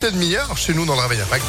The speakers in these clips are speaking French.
demi-heure chez nous dans le Impact.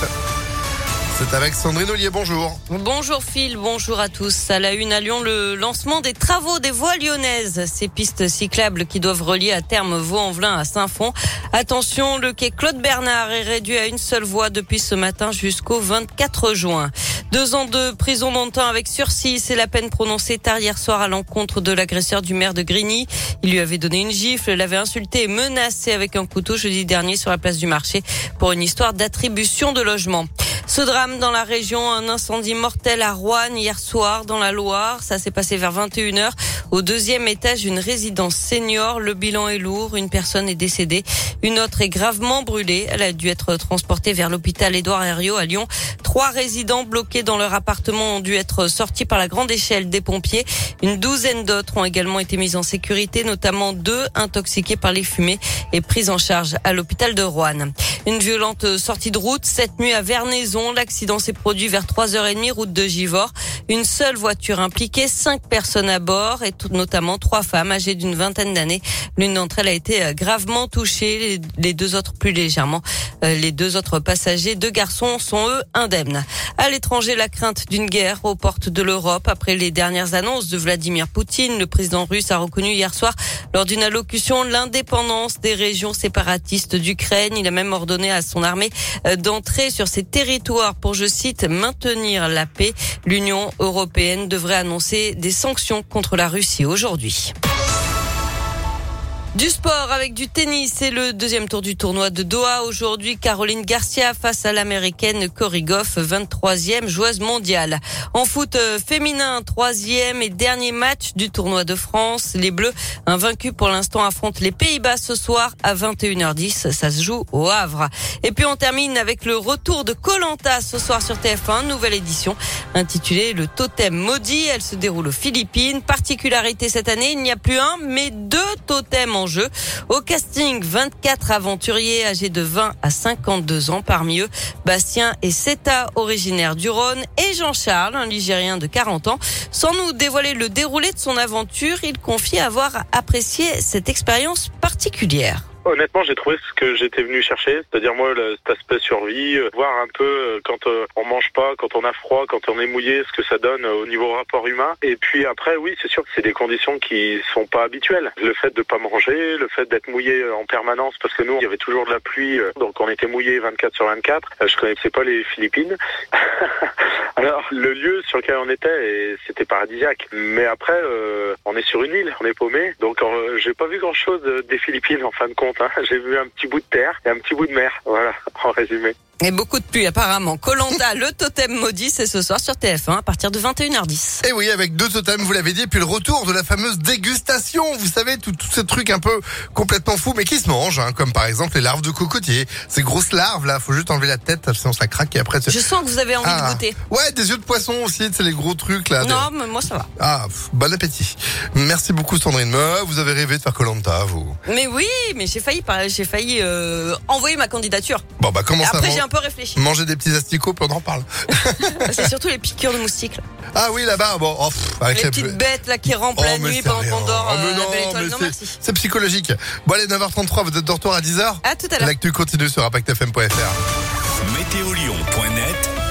C'est avec Sandrine Ollier, bonjour. Bonjour Phil, bonjour à tous. À la une à Lyon, le lancement des travaux des voies lyonnaises. Ces pistes cyclables qui doivent relier à terme Vaux-en-Velin à Saint-Fond. Attention, le quai Claude Bernard est réduit à une seule voie depuis ce matin jusqu'au 24 juin. Deux ans de prison montant avec sursis, c'est la peine prononcée tard hier soir à l'encontre de l'agresseur du maire de Grigny. Il lui avait donné une gifle, l'avait insulté et menacé avec un couteau jeudi dernier sur la place du marché pour une histoire d'attribution de logement. Ce drame dans la région, un incendie mortel à Rouen hier soir dans la Loire. Ça s'est passé vers 21h au deuxième étage d'une résidence senior. Le bilan est lourd. Une personne est décédée. Une autre est gravement brûlée. Elle a dû être transportée vers l'hôpital Édouard Herriot à Lyon. Trois résidents bloqués dans leur appartement ont dû être sortis par la grande échelle des pompiers. Une douzaine d'autres ont également été mis en sécurité, notamment deux intoxiqués par les fumées et pris en charge à l'hôpital de Rouen. Une violente sortie de route cette nuit à Vernaison. L'accident s'est produit vers 3h30 route de Givors. Une seule voiture impliquée, cinq personnes à bord et notamment trois femmes âgées d'une vingtaine d'années. L'une d'entre elles a été euh, gravement touchée, les deux autres plus légèrement. Euh, les deux autres passagers, deux garçons, sont eux indemnes. À l'étranger, la crainte d'une guerre aux portes de l'Europe après les dernières annonces de Vladimir Poutine. Le président russe a reconnu hier soir lors d'une allocution l'indépendance des régions séparatistes d'Ukraine. Il a même ordonné à son armée euh, d'entrer sur ces territoires pour, je cite, maintenir la paix. L'Union européenne devrait annoncer des sanctions contre la Russie aujourd'hui. Du sport avec du tennis, c'est le deuxième tour du tournoi de Doha. Aujourd'hui, Caroline Garcia face à l'américaine Cory Goff, 23e joueuse mondiale. En foot euh, féminin, troisième et dernier match du tournoi de France. Les Bleus, invaincus pour l'instant, affrontent les Pays-Bas ce soir à 21h10. Ça se joue au Havre. Et puis on termine avec le retour de Colanta ce soir sur TF1, nouvelle édition intitulée Le Totem Maudit. Elle se déroule aux Philippines. Particularité cette année, il n'y a plus un, mais deux totems Au casting, 24 aventuriers âgés de 20 à 52 ans. Parmi eux, Bastien et Seta, originaire du Rhône, et Jean-Charles, un Ligérien de 40 ans. Sans nous dévoiler le déroulé de son aventure, il confie avoir apprécié cette expérience particulière. Honnêtement, j'ai trouvé ce que j'étais venu chercher, c'est-à-dire moi cet aspect survie, euh, voir un peu euh, quand euh, on mange pas, quand on a froid, quand on est mouillé, ce que ça donne au niveau rapport humain. Et puis après, oui, c'est sûr que c'est des conditions qui sont pas habituelles. Le fait de pas manger, le fait d'être mouillé en permanence, parce que nous, il y avait toujours de la pluie, donc on était mouillé 24 sur 24. Je connaissais pas les Philippines. Alors le lieu sur lequel on était, c'était paradisiaque. Mais après, on est sur une île, on est paumé, donc j'ai pas vu grand-chose des Philippines en fin de compte. Hein. J'ai vu un petit bout de terre et un petit bout de mer. Voilà, en résumé. Et beaucoup de pluie apparemment. Colanta, le totem maudit, c'est ce soir sur TF1 à partir de 21h10. Et oui, avec deux totems, vous l'avez dit, et puis le retour de la fameuse dégustation. Vous savez, tout, tout ce truc un peu complètement fou, mais qui se mange, hein, comme par exemple les larves de cocotier. Ces grosses larves là, faut juste enlever la tête, sinon ça craque et après. Je sens que vous avez envie de ah. goûter. Ouais, des yeux de poisson aussi, c'est les gros trucs là. Non, mais moi ça va. Ah, bon appétit. Merci beaucoup Sandrine. vous avez rêvé de faire Colanta, vous. Mais oui, mais j'ai failli, j'ai failli euh, envoyer ma candidature. Bon bah comment ça Après j'ai un peu réfléchi. Manger des petits asticots, puis on en parle. C'est surtout les piqûres de moustiques. Ah oui, là-bas, bon, oh, avec les petites bêtes là qui rampent la oh, nuit pendant qu'on dort. Oh, euh, non, c'est psychologique. Bon allez, 9h33, vous êtes de retour à 10h. À tout à l'heure. L'actu continue sur impactfm.fr. Météolion.net